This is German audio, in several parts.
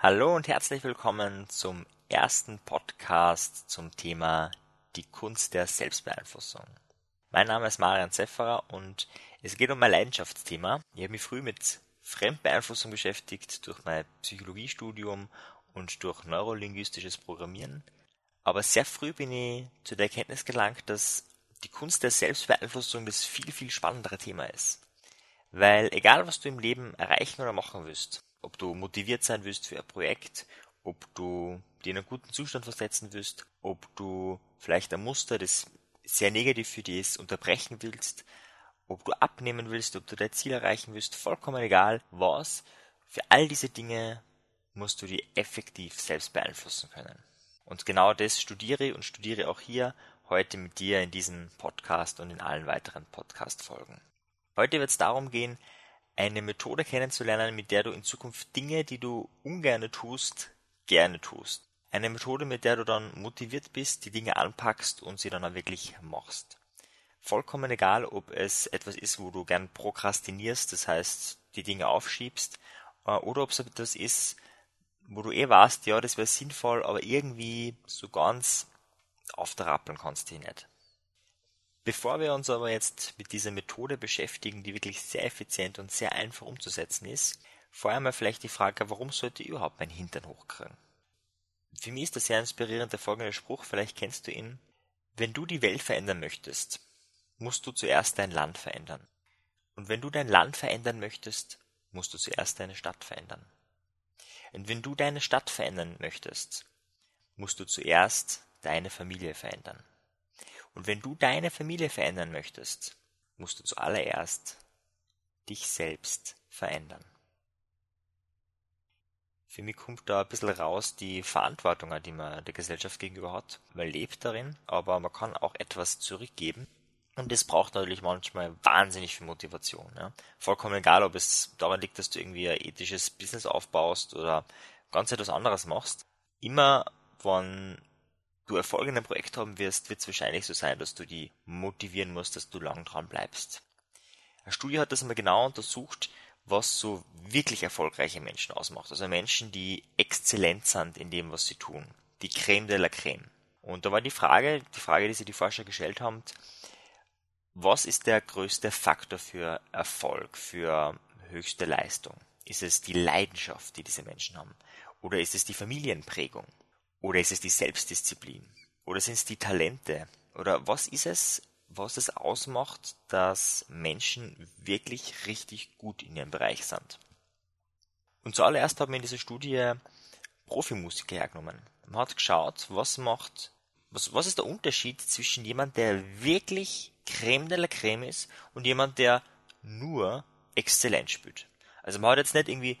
Hallo und herzlich willkommen zum ersten Podcast zum Thema die Kunst der Selbstbeeinflussung. Mein Name ist Marian Zefferer und es geht um mein Leidenschaftsthema. Ich habe mich früh mit Fremdbeeinflussung beschäftigt durch mein Psychologiestudium und durch neurolinguistisches Programmieren. Aber sehr früh bin ich zu der Erkenntnis gelangt, dass die Kunst der Selbstbeeinflussung das viel, viel spannendere Thema ist. Weil egal was du im Leben erreichen oder machen willst, ob du motiviert sein willst für ein Projekt, ob du dir in einen guten Zustand versetzen willst, ob du vielleicht ein Muster, das sehr negativ für dich ist, unterbrechen willst, ob du abnehmen willst, ob du dein Ziel erreichen willst, vollkommen egal was, für all diese Dinge musst du die effektiv selbst beeinflussen können. Und genau das studiere und studiere auch hier heute mit dir in diesem Podcast und in allen weiteren Podcast-Folgen. Heute wird es darum gehen, eine Methode kennenzulernen, mit der du in Zukunft Dinge, die du ungern tust, gerne tust. Eine Methode, mit der du dann motiviert bist, die Dinge anpackst und sie dann auch wirklich machst. Vollkommen egal, ob es etwas ist, wo du gern prokrastinierst, das heißt, die Dinge aufschiebst, äh, oder ob es etwas ist, wo du eh weißt, ja, das wäre sinnvoll, aber irgendwie so ganz auftrappeln kannst du nicht. Bevor wir uns aber jetzt mit dieser Methode beschäftigen, die wirklich sehr effizient und sehr einfach umzusetzen ist, vorher mal vielleicht die Frage, warum sollte ich überhaupt meinen Hintern hochkriegen? Für mich ist das sehr inspirierend der folgende Spruch, vielleicht kennst du ihn. Wenn du die Welt verändern möchtest, musst du zuerst dein Land verändern. Und wenn du dein Land verändern möchtest, musst du zuerst deine Stadt verändern. Und wenn du deine Stadt verändern möchtest, musst du zuerst deine Familie verändern. Und wenn du deine Familie verändern möchtest, musst du zuallererst dich selbst verändern. Für mich kommt da ein bisschen raus die Verantwortung, die man der Gesellschaft gegenüber hat. Man lebt darin, aber man kann auch etwas zurückgeben. Und das braucht natürlich manchmal wahnsinnig viel Motivation. Ja. Vollkommen egal, ob es daran liegt, dass du irgendwie ein ethisches Business aufbaust oder ganz etwas anderes machst. Immer, wenn du Erfolg in einem Projekt haben wirst, wird es wahrscheinlich so sein, dass du die motivieren musst, dass du lang dran bleibst. Eine Studie hat das einmal genau untersucht, was so wirklich erfolgreiche Menschen ausmacht. Also Menschen, die exzellent sind in dem, was sie tun. Die Creme de la Creme. Und da war die Frage, die Frage, die sich die Forscher gestellt haben, was ist der größte Faktor für Erfolg, für höchste Leistung? Ist es die Leidenschaft, die diese Menschen haben? Oder ist es die Familienprägung? Oder ist es die Selbstdisziplin? Oder sind es die Talente? Oder was ist es, was es ausmacht, dass Menschen wirklich richtig gut in ihrem Bereich sind? Und zuallererst haben wir in dieser Studie Profimusiker hergenommen. Man hat geschaut, was macht, was, was ist der Unterschied zwischen jemand, der wirklich Creme de la Creme ist und jemand, der nur exzellent spielt. Also man hat jetzt nicht irgendwie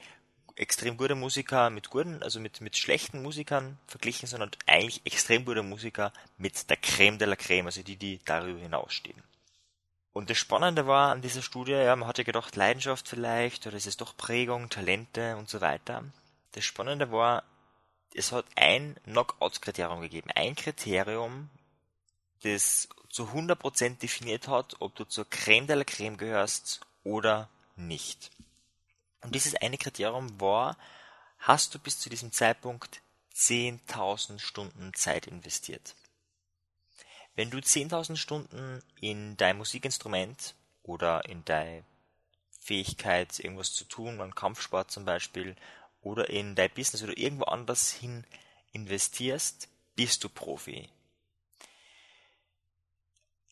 extrem gute Musiker mit guten, also mit, mit schlechten Musikern verglichen, sondern eigentlich extrem gute Musiker mit der Creme de la Creme, also die, die darüber hinausstehen. Und das Spannende war an dieser Studie, ja, man hatte gedacht, Leidenschaft vielleicht, oder ist es doch Prägung, Talente und so weiter. Das Spannende war, es hat ein Knockout-Kriterium gegeben. Ein Kriterium, das zu 100% definiert hat, ob du zur Creme de la Creme gehörst oder nicht. Und dieses eine Kriterium war, hast du bis zu diesem Zeitpunkt 10.000 Stunden Zeit investiert. Wenn du 10.000 Stunden in dein Musikinstrument oder in deine Fähigkeit, irgendwas zu tun, an Kampfsport zum Beispiel, oder in dein Business oder irgendwo anders hin investierst, bist du Profi.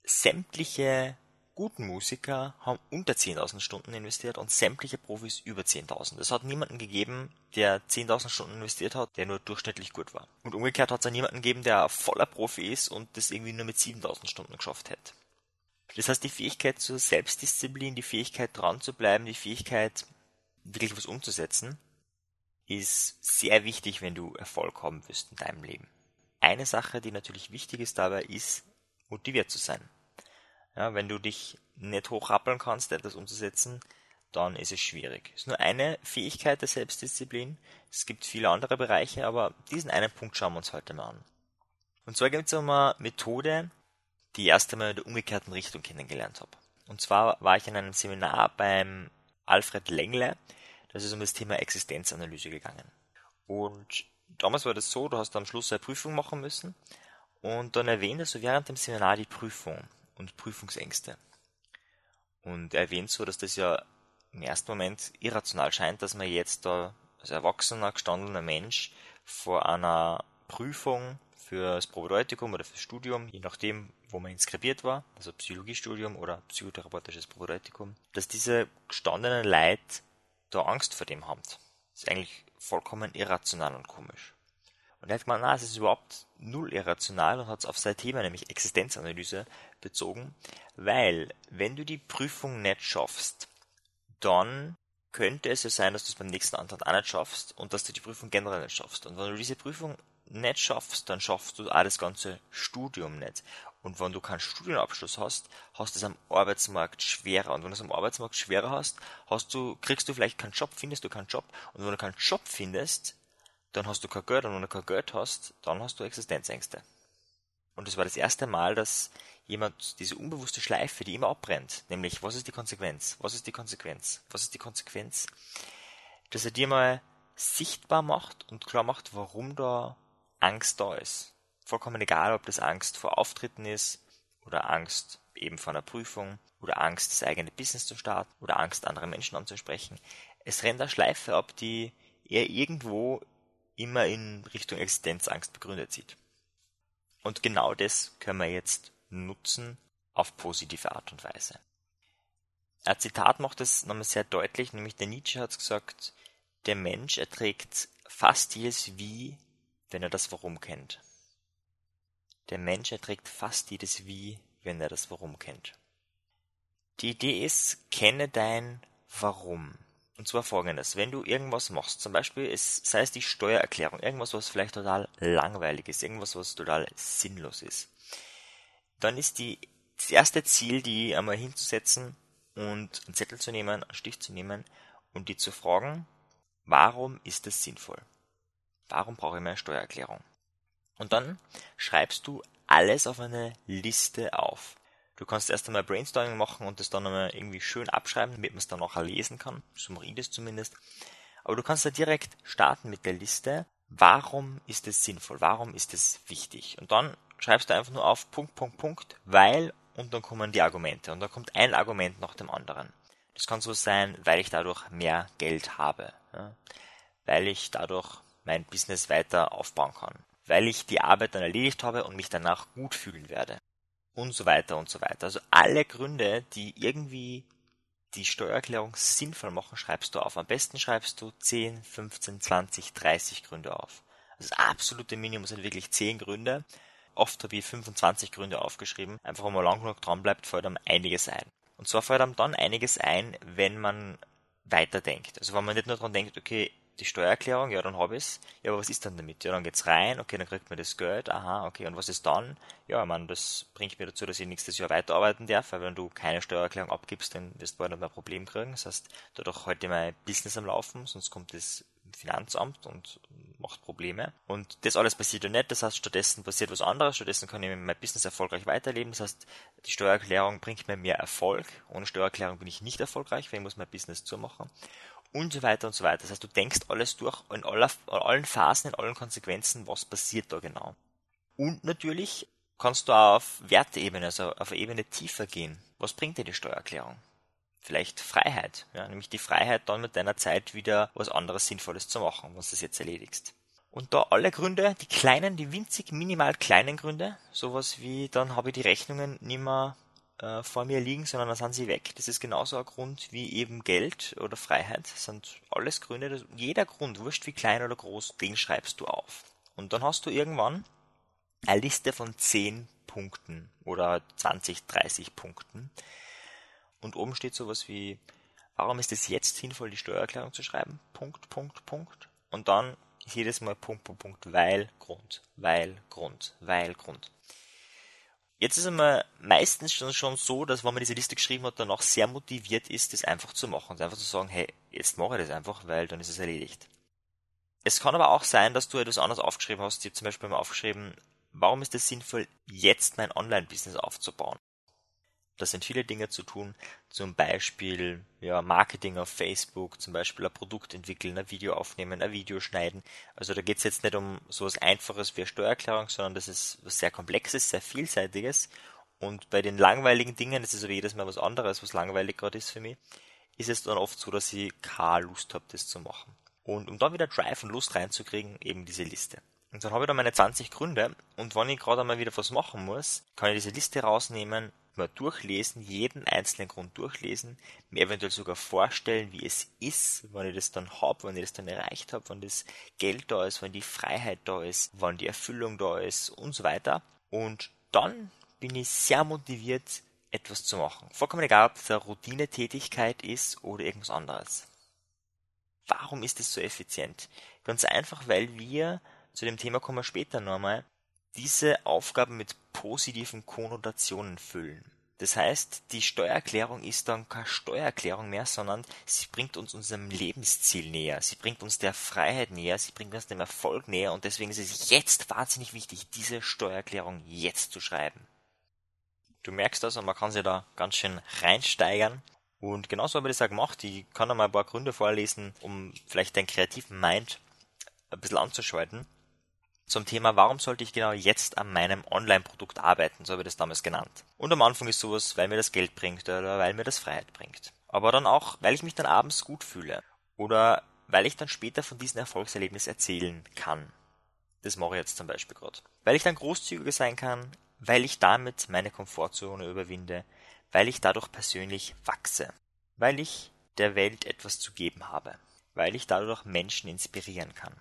Sämtliche guten Musiker haben unter 10.000 Stunden investiert und sämtliche Profis über 10.000. Es hat niemanden gegeben, der 10.000 Stunden investiert hat, der nur durchschnittlich gut war. Und umgekehrt hat es auch niemanden gegeben, der voller Profi ist und das irgendwie nur mit 7.000 Stunden geschafft hätte. Das heißt, die Fähigkeit zur Selbstdisziplin, die Fähigkeit dran zu bleiben, die Fähigkeit wirklich was umzusetzen, ist sehr wichtig, wenn du Erfolg haben willst in deinem Leben. Eine Sache, die natürlich wichtig ist dabei, ist motiviert zu sein. Ja, wenn du dich nicht hochrappeln kannst, etwas umzusetzen, dann ist es schwierig. Es ist nur eine Fähigkeit der Selbstdisziplin. Es gibt viele andere Bereiche, aber diesen einen Punkt schauen wir uns heute mal an. Und zwar gibt es eine Methode, die ich erst einmal in der umgekehrten Richtung kennengelernt habe. Und zwar war ich in einem Seminar beim Alfred Lengle, das ist um das Thema Existenzanalyse gegangen. Und damals war das so, du hast am Schluss eine Prüfung machen müssen und dann erwähnt er während dem Seminar die Prüfung und Prüfungsängste. Und er erwähnt so, dass das ja im ersten Moment irrational scheint, dass man jetzt da als erwachsener, gestandener Mensch vor einer Prüfung fürs Probedeutikum oder fürs Studium, je nachdem, wo man inskribiert war, also Psychologiestudium oder psychotherapeutisches Probedeutikum, dass diese gestandenen Leute da Angst vor dem haben. Das ist eigentlich vollkommen irrational und komisch. Und er hat gemeint, na, es ist überhaupt null irrational und hat es auf sein Thema, nämlich Existenzanalyse, bezogen, weil wenn du die Prüfung nicht schaffst, dann könnte es ja sein, dass du es beim nächsten Antrag auch nicht schaffst und dass du die Prüfung generell nicht schaffst. Und wenn du diese Prüfung nicht schaffst, dann schaffst du auch das ganze Studium nicht. Und wenn du keinen Studienabschluss hast, hast du es am Arbeitsmarkt schwerer. Und wenn du es am Arbeitsmarkt schwerer hast, hast du, kriegst du vielleicht keinen Job, findest du keinen Job. Und wenn du keinen Job findest, dann hast du kein Geld. Und wenn du kein Geld hast, dann hast du Existenzängste. Und es war das erste Mal, dass jemand diese unbewusste Schleife, die immer abbrennt, nämlich was ist die Konsequenz? Was ist die Konsequenz? Was ist die Konsequenz? Dass er dir mal sichtbar macht und klar macht, warum da Angst da ist. Vollkommen egal, ob das Angst vor Auftritten ist oder Angst eben vor einer Prüfung oder Angst, das eigene Business zu starten oder Angst, andere Menschen anzusprechen. Es rennt eine Schleife ab, die er irgendwo immer in Richtung Existenzangst begründet sieht. Und genau das können wir jetzt nutzen auf positive Art und Weise. Ein Zitat macht es nochmal sehr deutlich, nämlich der Nietzsche hat gesagt, der Mensch erträgt fast jedes Wie, wenn er das Warum kennt. Der Mensch erträgt fast jedes Wie, wenn er das Warum kennt. Die Idee ist, kenne dein Warum. Und zwar folgendes, wenn du irgendwas machst, zum Beispiel es, sei es die Steuererklärung, irgendwas, was vielleicht total langweilig ist, irgendwas, was total sinnlos ist, dann ist die, das erste Ziel, die einmal hinzusetzen und einen Zettel zu nehmen, einen Stift zu nehmen und die zu fragen, warum ist es sinnvoll? Warum brauche ich meine Steuererklärung? Und dann schreibst du alles auf eine Liste auf. Du kannst erst einmal Brainstorming machen und das dann einmal irgendwie schön abschreiben, damit man es dann nachher lesen kann. So mache ich das zumindest. Aber du kannst da direkt starten mit der Liste. Warum ist es sinnvoll? Warum ist es wichtig? Und dann schreibst du einfach nur auf Punkt, Punkt, Punkt, weil und dann kommen die Argumente. Und dann kommt ein Argument nach dem anderen. Das kann so sein, weil ich dadurch mehr Geld habe. Ja? Weil ich dadurch mein Business weiter aufbauen kann. Weil ich die Arbeit dann erledigt habe und mich danach gut fühlen werde und so weiter und so weiter. Also alle Gründe, die irgendwie die Steuererklärung sinnvoll machen, schreibst du auf. Am besten schreibst du 10, 15, 20, 30 Gründe auf. Das absolute Minimum sind wirklich 10 Gründe. Oft habe ich 25 Gründe aufgeschrieben. Einfach wenn man lang genug dran bleibt, fällt einem einiges ein. Und zwar fällt einem dann einiges ein, wenn man weiterdenkt. Also wenn man nicht nur dran denkt, okay, die Steuererklärung, ja, dann habe ich's. Ja, aber was ist dann damit? Ja, dann geht's rein, okay, dann kriegt man das Geld, aha, okay, und was ist dann? Ja, ich meine, das bringt mir dazu, dass ich nächstes Jahr weiterarbeiten darf, weil wenn du keine Steuererklärung abgibst, dann wirst du bald ein Problem kriegen. Das heißt, dadurch heute mein Business am Laufen, sonst kommt das Finanzamt und macht Probleme. Und das alles passiert ja nicht, das heißt, stattdessen passiert was anderes, stattdessen kann ich mein Business erfolgreich weiterleben, das heißt, die Steuererklärung bringt mir mehr Erfolg. Ohne Steuererklärung bin ich nicht erfolgreich, weil ich muss mein Business zumachen und so weiter und so weiter. Das heißt, du denkst alles durch in, aller, in allen Phasen, in allen Konsequenzen, was passiert da genau. Und natürlich kannst du auch auf Werteebene, also auf eine Ebene tiefer gehen. Was bringt dir die Steuererklärung? Vielleicht Freiheit, ja, nämlich die Freiheit, dann mit deiner Zeit wieder was anderes Sinnvolles zu machen, was du das jetzt erledigst. Und da alle Gründe, die kleinen, die winzig minimal kleinen Gründe, sowas wie, dann habe ich die Rechnungen nimmer äh, vor mir liegen, sondern dann sind sie weg. Das ist genauso ein Grund wie eben Geld oder Freiheit. Das sind alles Gründe. Jeder Grund, wurscht wie klein oder groß, den schreibst du auf. Und dann hast du irgendwann eine Liste von 10 Punkten oder 20, 30 Punkten. Und oben steht sowas wie, warum ist es jetzt sinnvoll, die Steuererklärung zu schreiben? Punkt, Punkt, Punkt. Und dann jedes Mal Punkt, Punkt, Punkt, weil Grund, weil Grund, weil Grund. Jetzt ist es meistens schon, schon so, dass wenn man diese Liste geschrieben hat, danach sehr motiviert ist, das einfach zu machen und einfach zu sagen, hey, jetzt mache ich das einfach, weil dann ist es erledigt. Es kann aber auch sein, dass du etwas anderes aufgeschrieben hast. Ich habe zum Beispiel mal aufgeschrieben, warum ist es sinnvoll, jetzt mein Online-Business aufzubauen? Das sind viele Dinge zu tun, zum Beispiel ja, Marketing auf Facebook, zum Beispiel ein Produkt entwickeln, ein Video aufnehmen, ein Video schneiden. Also da geht es jetzt nicht um so was Einfaches wie eine Steuererklärung, sondern das ist was sehr Komplexes, sehr Vielseitiges. Und bei den langweiligen Dingen, das ist aber jedes Mal was anderes, was langweilig gerade ist für mich, ist es dann oft so, dass ich keine Lust habe, das zu machen. Und um dann wieder Drive und Lust reinzukriegen, eben diese Liste. Und dann habe ich da meine 20 Gründe und wenn ich gerade einmal wieder was machen muss, kann ich diese Liste rausnehmen mal durchlesen, jeden einzelnen Grund durchlesen, mir eventuell sogar vorstellen, wie es ist, wenn ich das dann hab, wenn ich das dann erreicht habe, wenn das Geld da ist, wenn die Freiheit da ist, wann die Erfüllung da ist und so weiter. Und dann bin ich sehr motiviert, etwas zu machen. Vollkommen egal, ob es eine Routinetätigkeit ist oder irgendwas anderes. Warum ist es so effizient? Ganz einfach, weil wir, zu dem Thema kommen wir später nochmal, diese Aufgaben mit positiven Konnotationen füllen. Das heißt, die Steuererklärung ist dann keine Steuererklärung mehr, sondern sie bringt uns unserem Lebensziel näher, sie bringt uns der Freiheit näher, sie bringt uns dem Erfolg näher und deswegen ist es jetzt wahnsinnig wichtig, diese Steuererklärung jetzt zu schreiben. Du merkst also, man kann sich da ganz schön reinsteigern und genauso habe ich das auch gemacht. Ich kann da mal ein paar Gründe vorlesen, um vielleicht deinen kreativen Mind ein bisschen anzuschalten zum Thema, warum sollte ich genau jetzt an meinem Online-Produkt arbeiten, so habe ich das damals genannt. Und am Anfang ist sowas, weil mir das Geld bringt oder weil mir das Freiheit bringt. Aber dann auch, weil ich mich dann abends gut fühle oder weil ich dann später von diesem Erfolgserlebnis erzählen kann. Das mache ich jetzt zum Beispiel gerade. Weil ich dann großzügiger sein kann, weil ich damit meine Komfortzone überwinde, weil ich dadurch persönlich wachse, weil ich der Welt etwas zu geben habe, weil ich dadurch Menschen inspirieren kann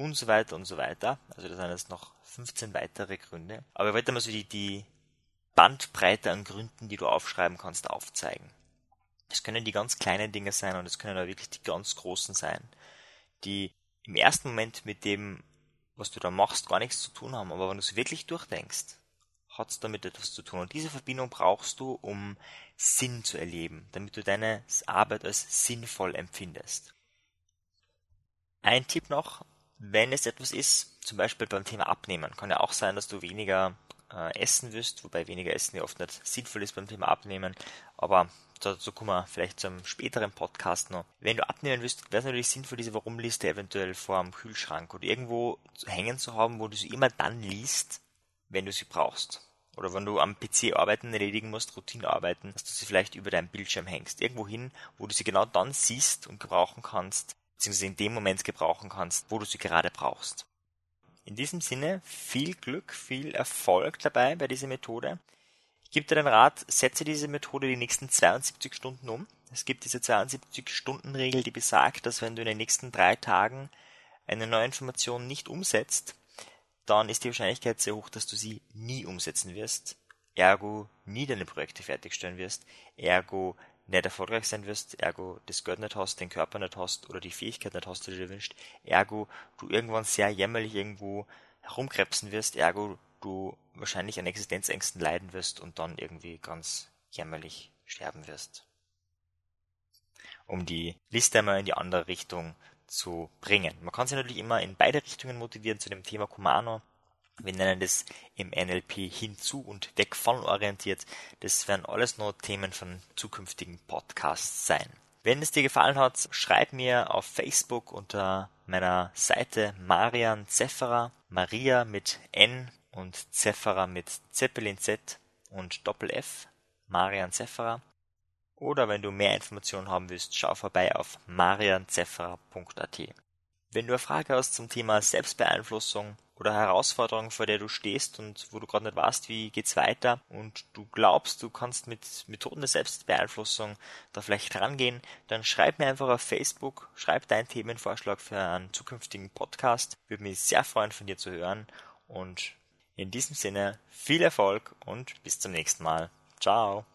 und so weiter und so weiter. Also das sind jetzt noch 15 weitere Gründe. Aber ich wollte mal so die, die Bandbreite an Gründen, die du aufschreiben kannst, aufzeigen. Es können die ganz kleinen Dinge sein und es können auch wirklich die ganz großen sein, die im ersten Moment mit dem, was du da machst, gar nichts zu tun haben. Aber wenn du es wirklich durchdenkst, hat es damit etwas zu tun. Und diese Verbindung brauchst du, um Sinn zu erleben, damit du deine Arbeit als sinnvoll empfindest. Ein Tipp noch, wenn es etwas ist, zum Beispiel beim Thema Abnehmen, kann ja auch sein, dass du weniger äh, essen wirst, wobei weniger Essen ja oft nicht sinnvoll ist beim Thema Abnehmen, aber dazu kommen wir vielleicht zum späteren Podcast noch. Wenn du abnehmen willst, wäre es natürlich sinnvoll, diese Warum-Liste eventuell vor dem Kühlschrank oder irgendwo hängen zu haben, wo du sie immer dann liest, wenn du sie brauchst. Oder wenn du am PC Arbeiten erledigen musst, Routinearbeiten, dass du sie vielleicht über deinem Bildschirm hängst. Irgendwo hin, wo du sie genau dann siehst und gebrauchen kannst, beziehungsweise in dem Moment gebrauchen kannst, wo du sie gerade brauchst. In diesem Sinne viel Glück, viel Erfolg dabei bei dieser Methode. Ich gebe dir den Rat, setze diese Methode die nächsten 72 Stunden um. Es gibt diese 72-Stunden-Regel, die besagt, dass wenn du in den nächsten drei Tagen eine neue Information nicht umsetzt, dann ist die Wahrscheinlichkeit sehr hoch, dass du sie nie umsetzen wirst, ergo nie deine Projekte fertigstellen wirst, ergo nicht erfolgreich sein wirst, ergo das Geld nicht hast, den Körper nicht hast oder die Fähigkeit nicht hast, die du dir wünschst, ergo du irgendwann sehr jämmerlich irgendwo herumkrebsen wirst, ergo du wahrscheinlich an Existenzängsten leiden wirst und dann irgendwie ganz jämmerlich sterben wirst. Um die Liste einmal in die andere Richtung zu bringen. Man kann sich natürlich immer in beide Richtungen motivieren zu dem Thema Kumano. Wir nennen das im NLP hinzu und weg von orientiert. Das werden alles nur Themen von zukünftigen Podcasts sein. Wenn es dir gefallen hat, schreib mir auf Facebook unter meiner Seite Marian Zefferer, Maria mit N und Zefferer mit Zeppelin Z und Doppel F, Marian Zefferer. Oder wenn du mehr Informationen haben willst, schau vorbei auf marianzefferer.at. Wenn du eine Frage hast zum Thema Selbstbeeinflussung oder Herausforderung, vor der du stehst und wo du gerade nicht weißt, wie geht's weiter und du glaubst, du kannst mit Methoden der Selbstbeeinflussung da vielleicht rangehen, dann schreib mir einfach auf Facebook, schreib deinen Themenvorschlag für einen zukünftigen Podcast. Würde mich sehr freuen, von dir zu hören und in diesem Sinne viel Erfolg und bis zum nächsten Mal. Ciao.